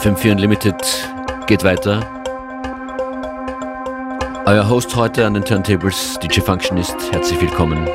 FM4 Unlimited geht weiter. Euer Host heute an den Turntables, DJ Functionist, herzlich willkommen.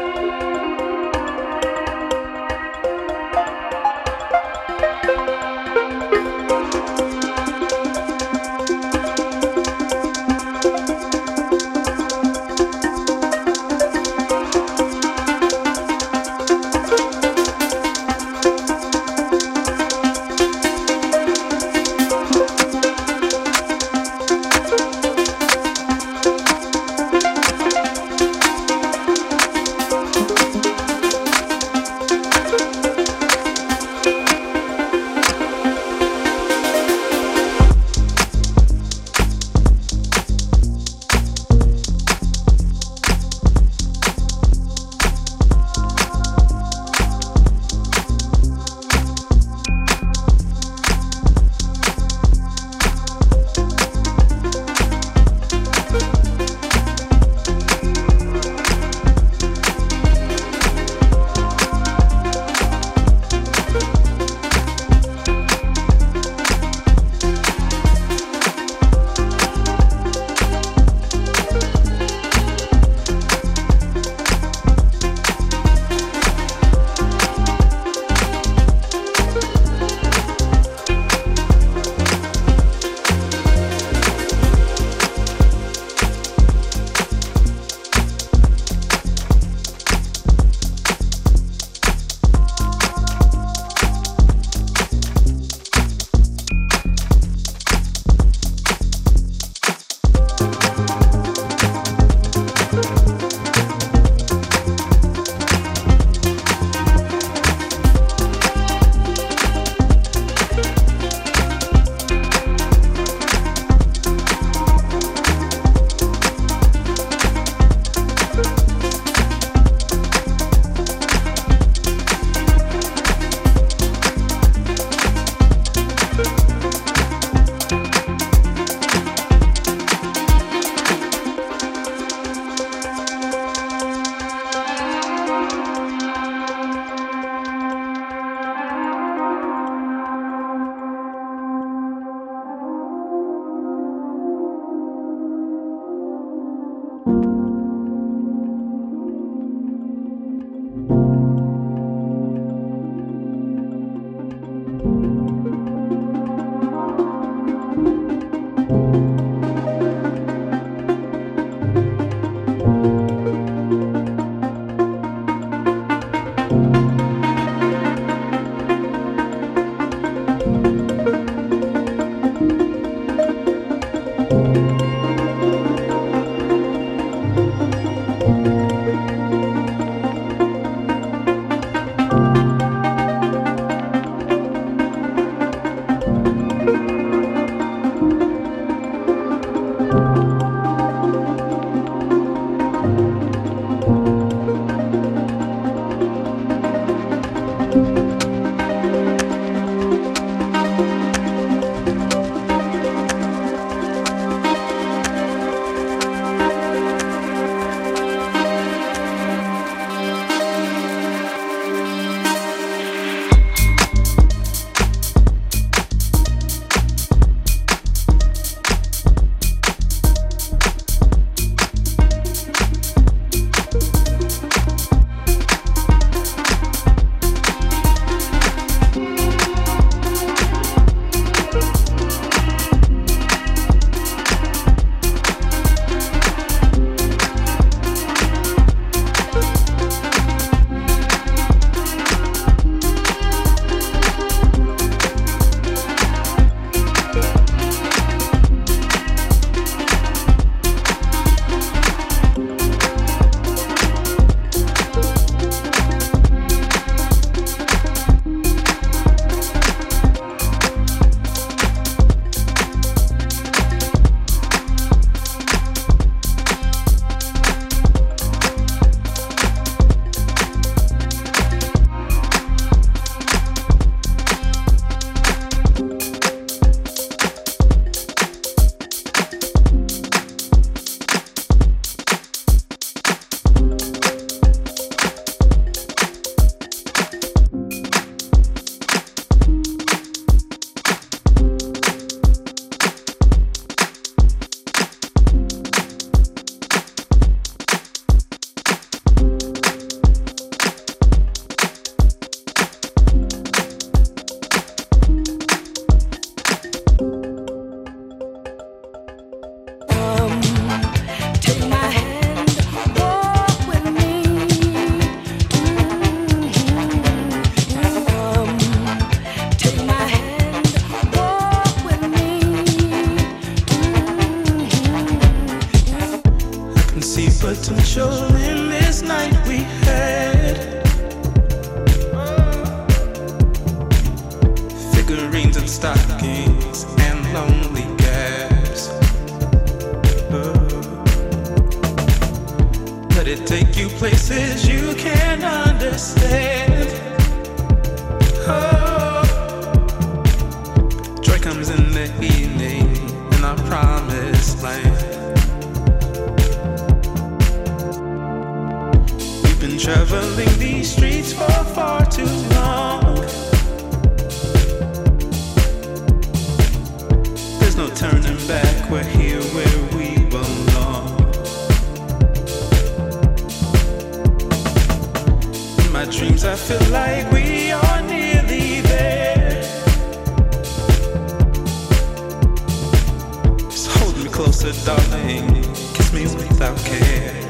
a darling. Kiss me without care.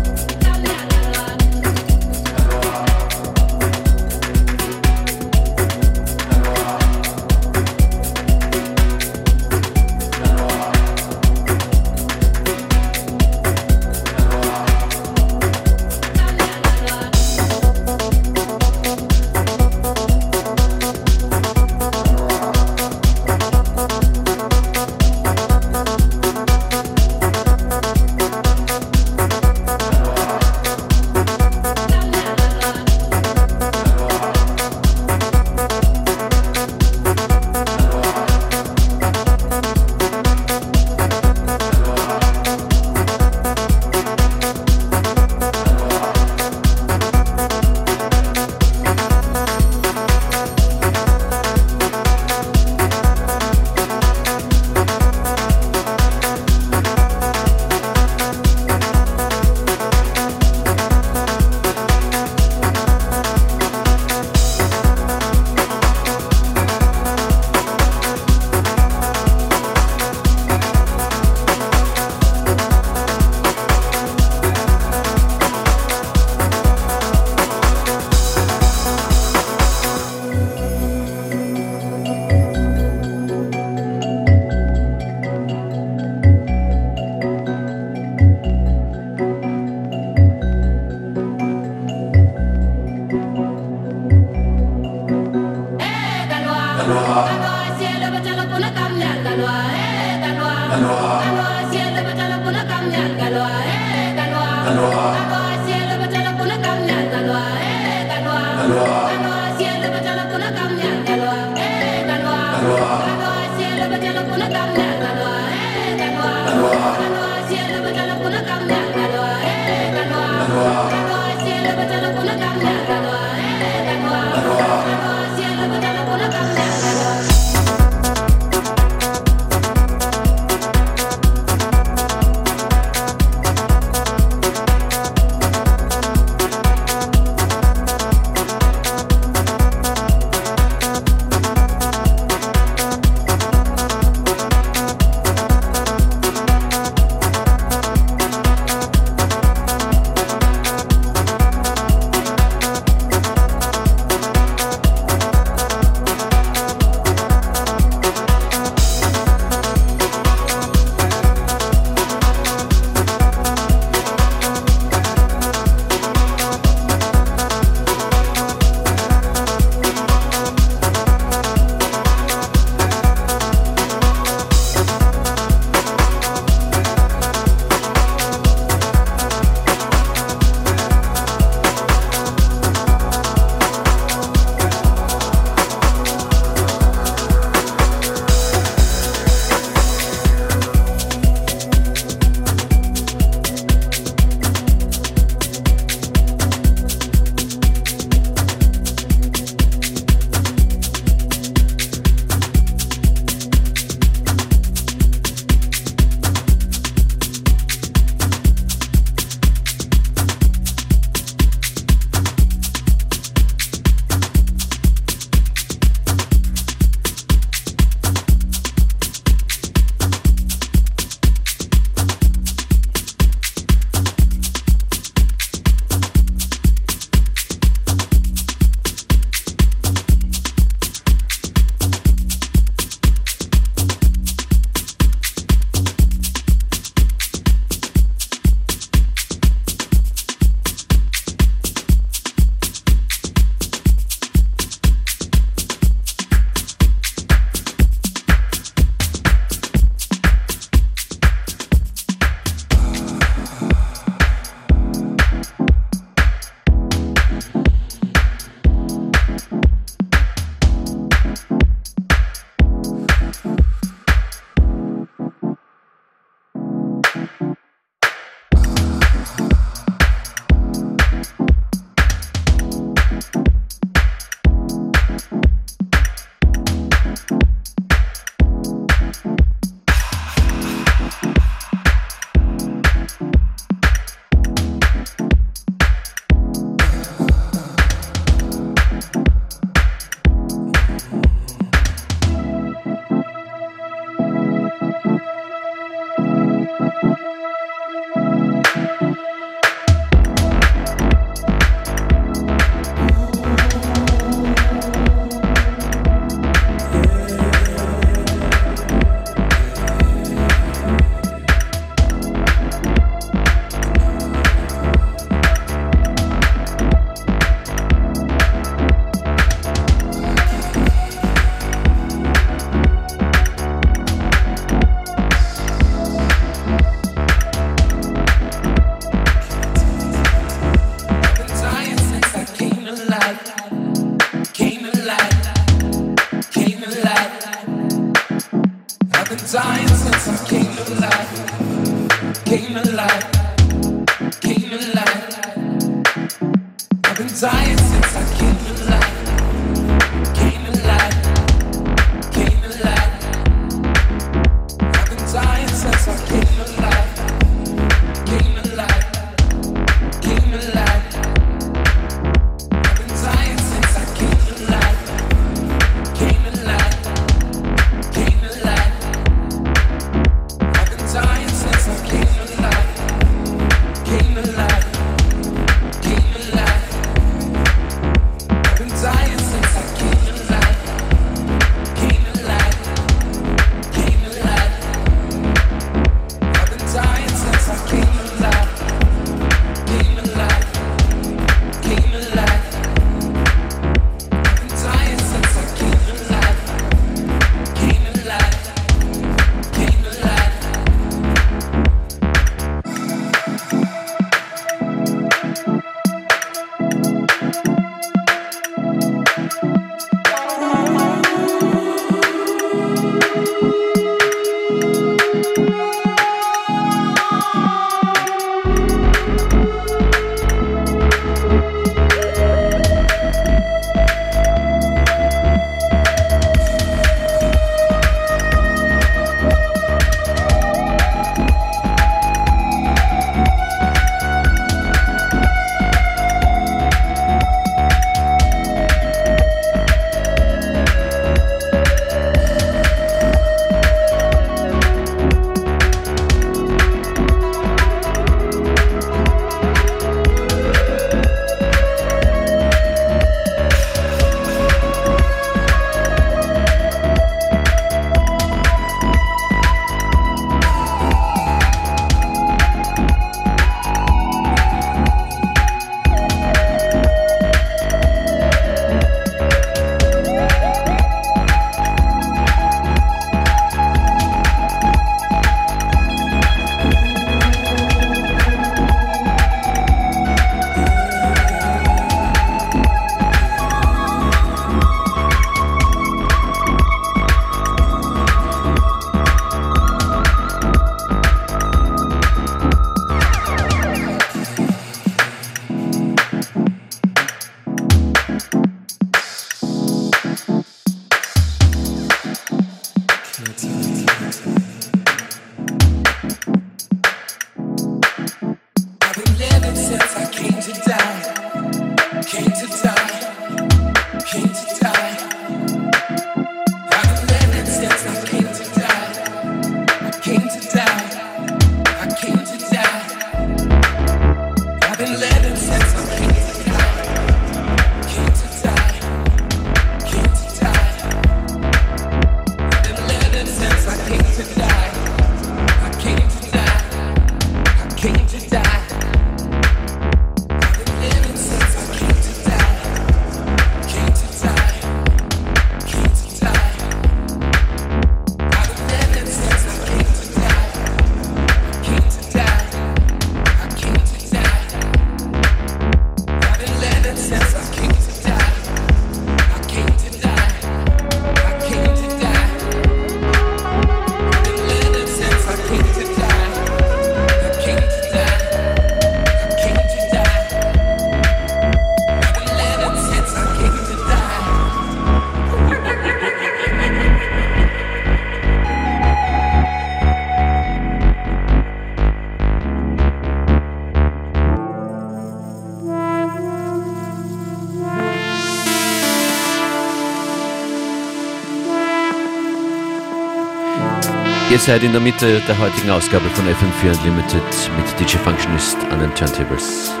Seid in der Mitte der heutigen Ausgabe von FM4 Unlimited mit DJ Functionist an den Turntables.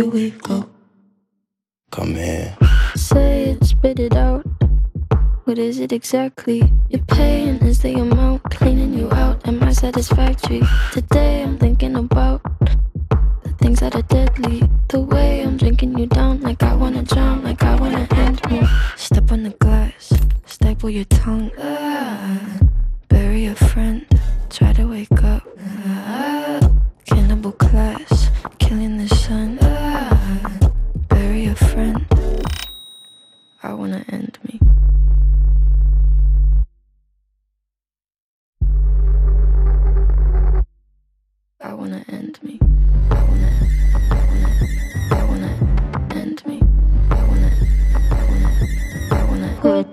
Do we go? Come here. Say it, spit it out. What is it exactly? Your pain is the amount cleaning you out. Am I satisfactory? Today I'm thinking about the things that are deadly. The way I'm drinking you down, like I wanna drown, like I wanna end me. Step on the glass, staple your tongue. Ah,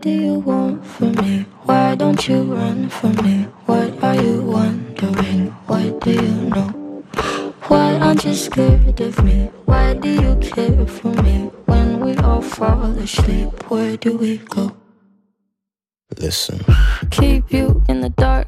do you want from me? Why don't you run from me? What are you wondering? What do you know? Why aren't you scared of me? Why do you care for me? When we all fall asleep, where do we go? Listen. Keep you in the dark.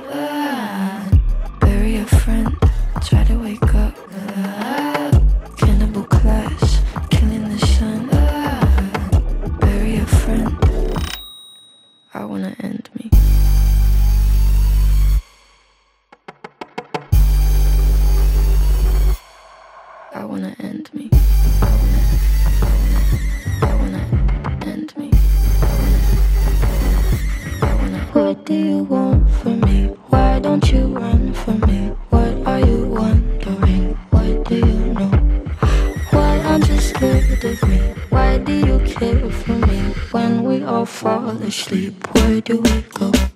I wanna end fall asleep, where do we go?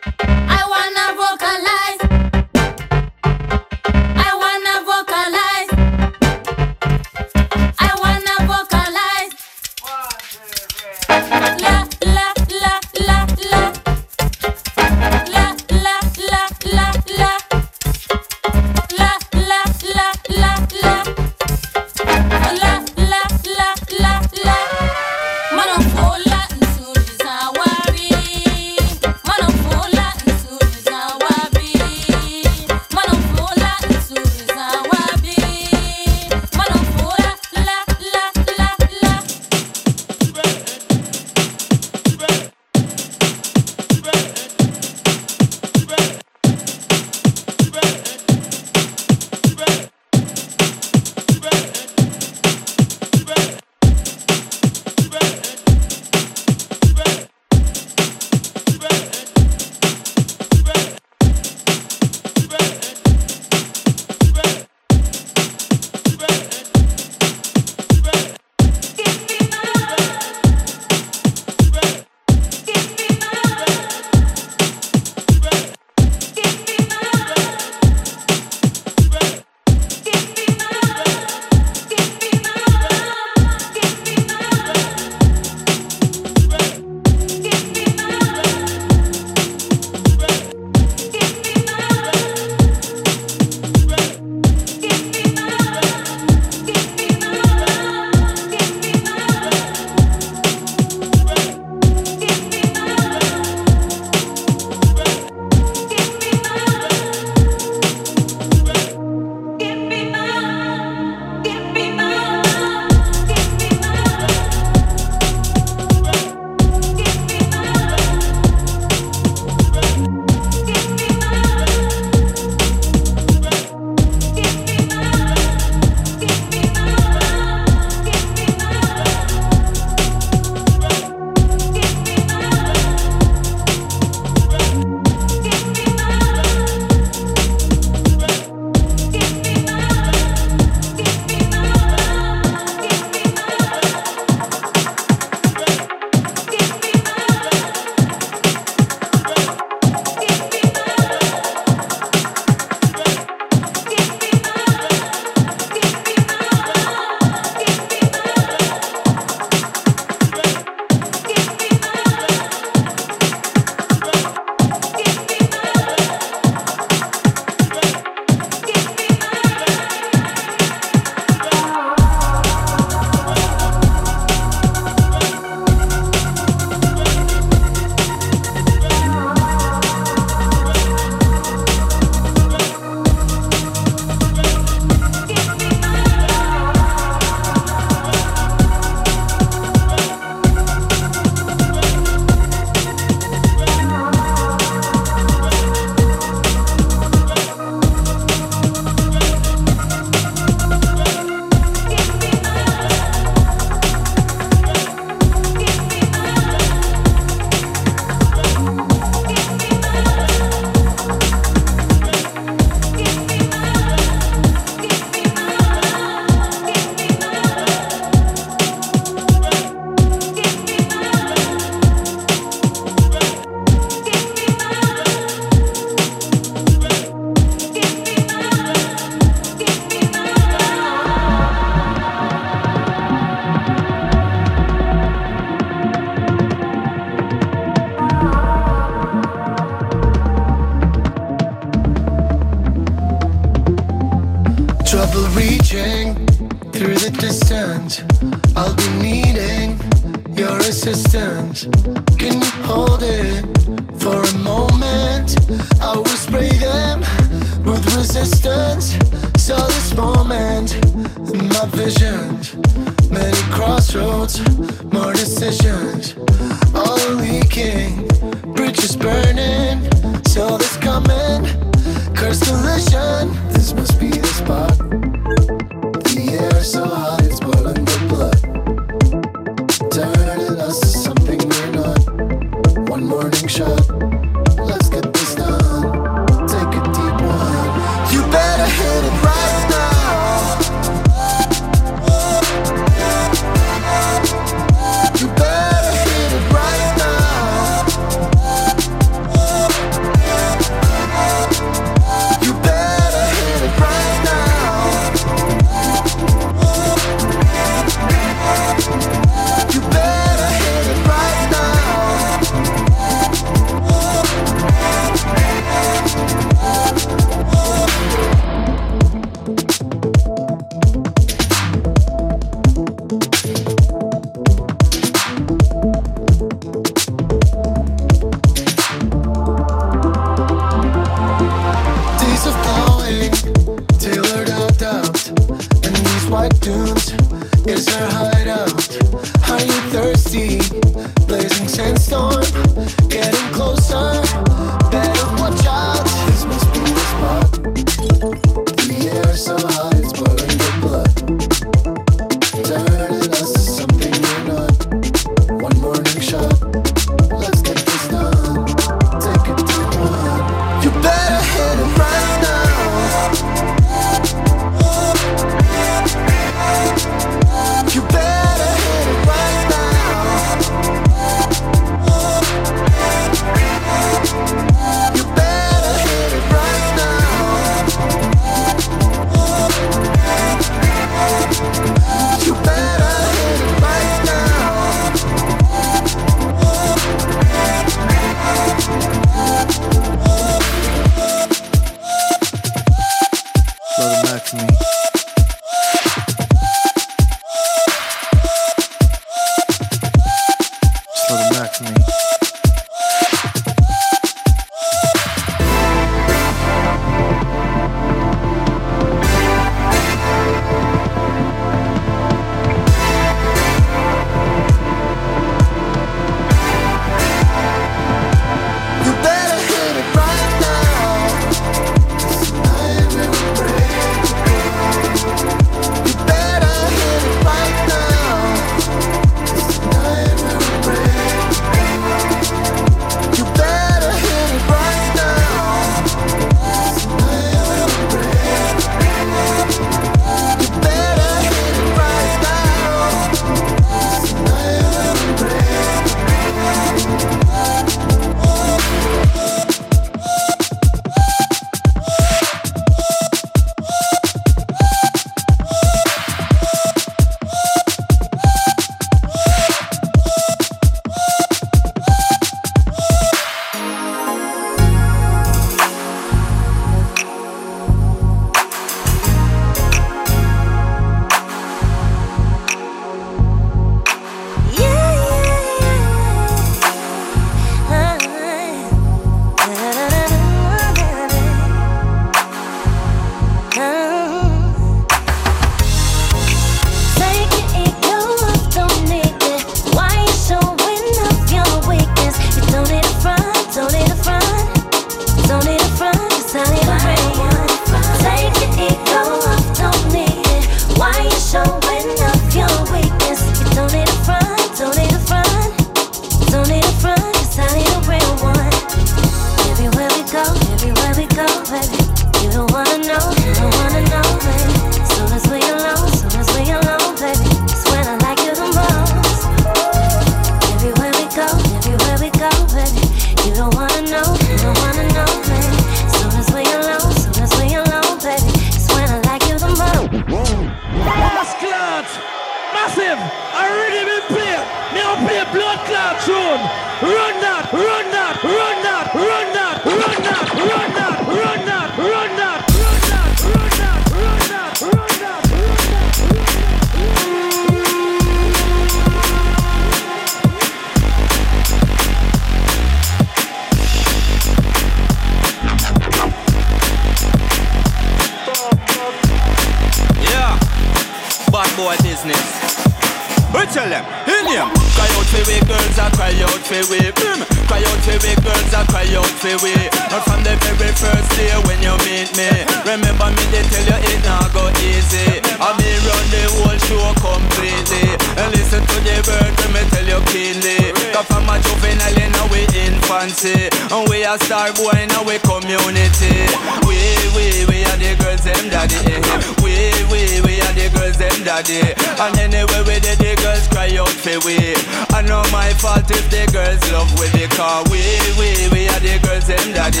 them daddy. And anyway, we did the girls cry out for we. I know my fault if the girls love with the car. We, we, we are the girls them daddy.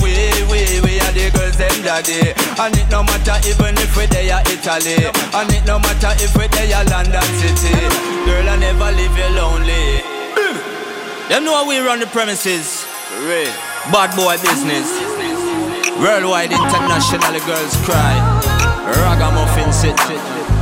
We, we, we are the girls them daddy. And it no matter even if we they are Italy. And it no matter if we they are London City. Girl, I never leave you lonely. Them know how we run the premises. Bad boy business. Worldwide internationally, girls cry. Ragamuffin. sit, sit, sit.